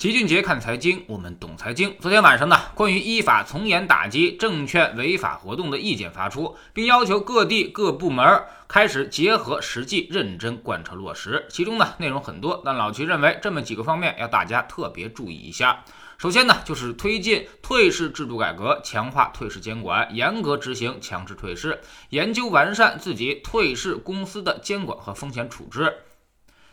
齐俊杰看财经，我们懂财经。昨天晚上呢，关于依法从严打击证券违法活动的意见发出，并要求各地各部门开始结合实际认真贯彻落实。其中呢，内容很多，但老齐认为这么几个方面要大家特别注意一下。首先呢，就是推进退市制度改革，强化退市监管，严格执行强制退市，研究完善自己退市公司的监管和风险处置。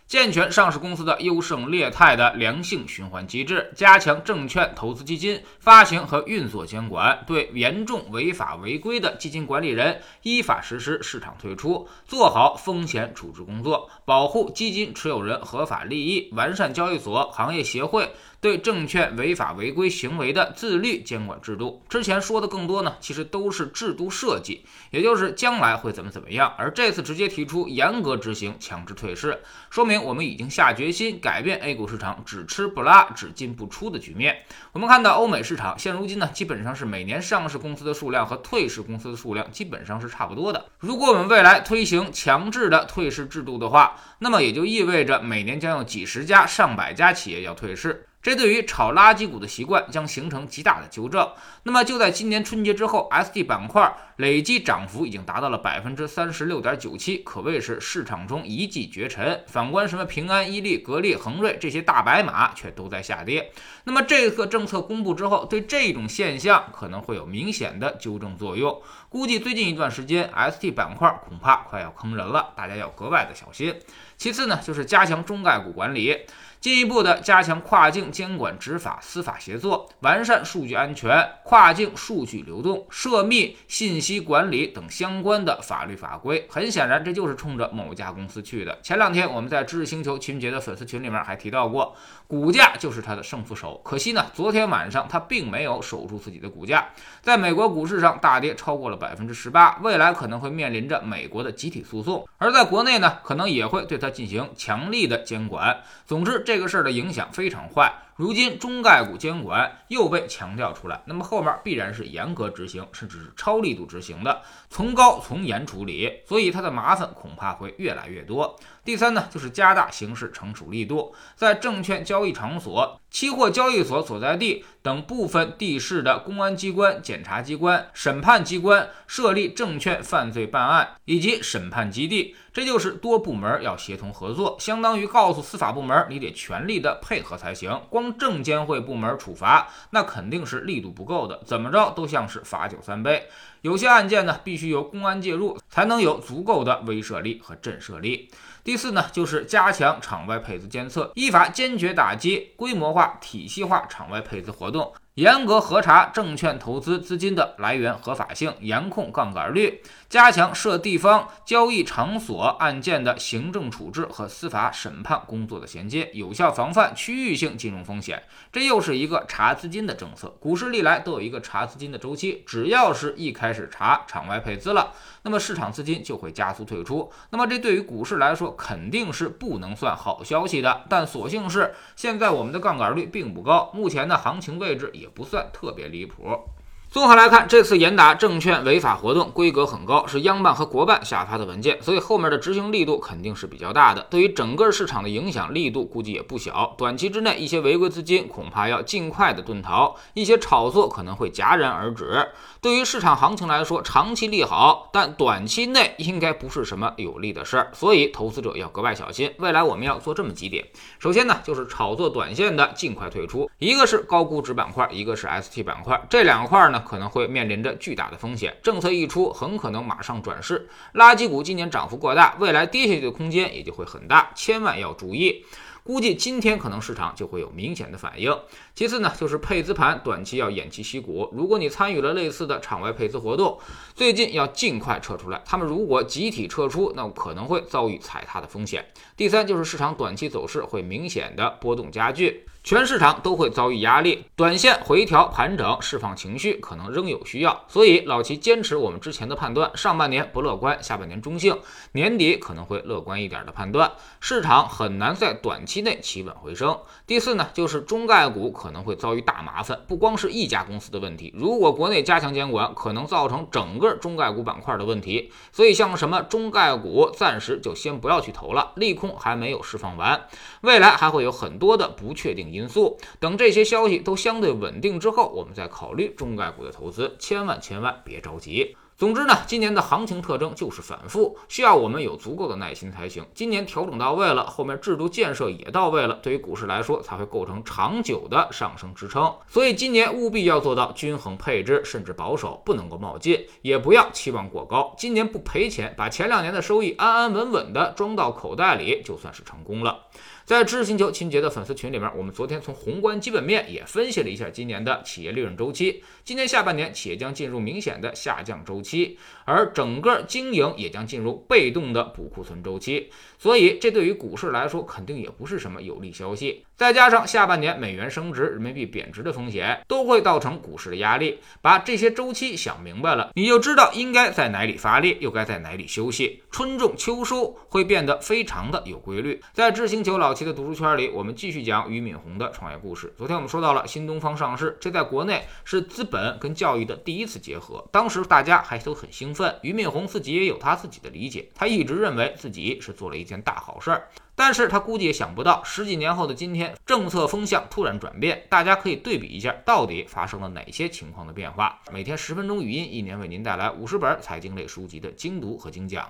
健全上市公司的优胜劣汰的良性循环机制，加强证券投资基金发行和运作监管，对严重违法违规的基金管理人依法实施市场退出，做好风险处置工作，保护基金持有人合法利益，完善交易所、行业协会。对证券违法违规行为的自律监管制度，之前说的更多呢，其实都是制度设计，也就是将来会怎么怎么样。而这次直接提出严格执行强制退市，说明我们已经下决心改变 A 股市场只吃不拉、只进不出的局面。我们看到欧美市场现如今呢，基本上是每年上市公司的数量和退市公司的数量基本上是差不多的。如果我们未来推行强制的退市制度的话，那么也就意味着每年将有几十家、上百家企业要退市。这对于炒垃圾股的习惯将形成极大的纠正。那么就在今年春节之后，ST 板块累计涨幅已经达到了百分之三十六点九七，可谓是市场中一骑绝尘。反观什么平安、伊利、格力、恒瑞这些大白马，却都在下跌。那么这个政策公布之后，对这种现象可能会有明显的纠正作用。估计最近一段时间，ST 板块恐怕快要坑人了，大家要格外的小心。其次呢，就是加强中概股管理。进一步的加强跨境监管、执法、司法协作，完善数据安全、跨境数据流动、涉密信息管理等相关的法律法规。很显然，这就是冲着某家公司去的。前两天我们在知识星球秦杰的粉丝群里面还提到过，股价就是他的胜负手。可惜呢，昨天晚上他并没有守住自己的股价，在美国股市上大跌超过了百分之十八，未来可能会面临着美国的集体诉讼，而在国内呢，可能也会对他进行强力的监管。总之。这个事儿的影响非常坏。如今中概股监管又被强调出来，那么后面必然是严格执行，甚至是超力度执行的，从高从严处理，所以它的麻烦恐怕会越来越多。第三呢，就是加大刑事惩处力度，在证券交易场所、期货交易所所在地等部分地市的公安机关、检察机关、审判机关设立证券犯罪办案以及审判基地，这就是多部门要协同合作，相当于告诉司法部门，你得全力的配合才行。光证监会部门处罚，那肯定是力度不够的，怎么着都像是罚酒三杯。有些案件呢，必须由公安介入，才能有足够的威慑力和震慑力。第四呢，就是加强场外配资监测，依法坚决打击规模化、体系化场外配资活动。严格核查证券投资资金的来源合法性，严控杠杆率，加强涉地方交易场所案件的行政处置和司法审判工作的衔接，有效防范区域性金融风险。这又是一个查资金的政策。股市历来都有一个查资金的周期，只要是一开始查场外配资了，那么市场资金就会加速退出。那么这对于股市来说肯定是不能算好消息的。但所幸是现在我们的杠杆率并不高，目前的行情位置也。不算特别离谱。综合来看，这次严打证券违法活动规格很高，是央办和国办下发的文件，所以后面的执行力度肯定是比较大的。对于整个市场的影响力度估计也不小。短期之内，一些违规资金恐怕要尽快的遁逃，一些炒作可能会戛然而止。对于市场行情来说，长期利好，但短期内应该不是什么有利的事儿，所以投资者要格外小心。未来我们要做这么几点：首先呢，就是炒作短线的尽快退出，一个是高估值板块，一个是 ST 板块，这两块呢。可能会面临着巨大的风险，政策一出，很可能马上转势。垃圾股今年涨幅过大，未来跌下去的空间也就会很大，千万要注意。估计今天可能市场就会有明显的反应。其次呢，就是配资盘短期要偃旗息鼓。如果你参与了类似的场外配资活动，最近要尽快撤出来。他们如果集体撤出，那可能会遭遇踩踏的风险。第三就是市场短期走势会明显的波动加剧。全市场都会遭遇压力，短线回调盘整，释放情绪可能仍有需要，所以老齐坚持我们之前的判断，上半年不乐观，下半年中性，年底可能会乐观一点的判断，市场很难在短期期内企稳回升。第四呢，就是中概股可能会遭遇大麻烦，不光是一家公司的问题，如果国内加强监管，可能造成整个中概股板块的问题，所以像什么中概股暂时就先不要去投了，利空还没有释放完，未来还会有很多的不确定。因素。等这些消息都相对稳定之后，我们再考虑中概股的投资，千万千万别着急。总之呢，今年的行情特征就是反复，需要我们有足够的耐心才行。今年调整到位了，后面制度建设也到位了，对于股市来说才会构成长久的上升支撑。所以今年务必要做到均衡配置，甚至保守，不能够冒进，也不要期望过高。今年不赔钱，把前两年的收益安安稳稳的装到口袋里，就算是成功了。在知识星球秦杰的粉丝群里面，我们昨天从宏观基本面也分析了一下今年的企业利润周期。今年下半年，企业将进入明显的下降周期，期而整个经营也将进入被动的补库存周期。所以，这对于股市来说，肯定也不是什么有利消息。再加上下半年美元升值、人民币贬值的风险，都会造成股市的压力。把这些周期想明白了，你就知道应该在哪里发力，又该在哪里休息。春种秋收会变得非常的有规律。在知星球老七的读书圈里，我们继续讲俞敏洪的创业故事。昨天我们说到了新东方上市，这在国内是资本跟教育的第一次结合。当时大家还都很兴奋，俞敏洪自己也有他自己的理解，他一直认为自己是做了一。件大好事儿，但是他估计也想不到，十几年后的今天，政策风向突然转变。大家可以对比一下，到底发生了哪些情况的变化？每天十分钟语音，一年为您带来五十本财经类书籍的精读和精讲。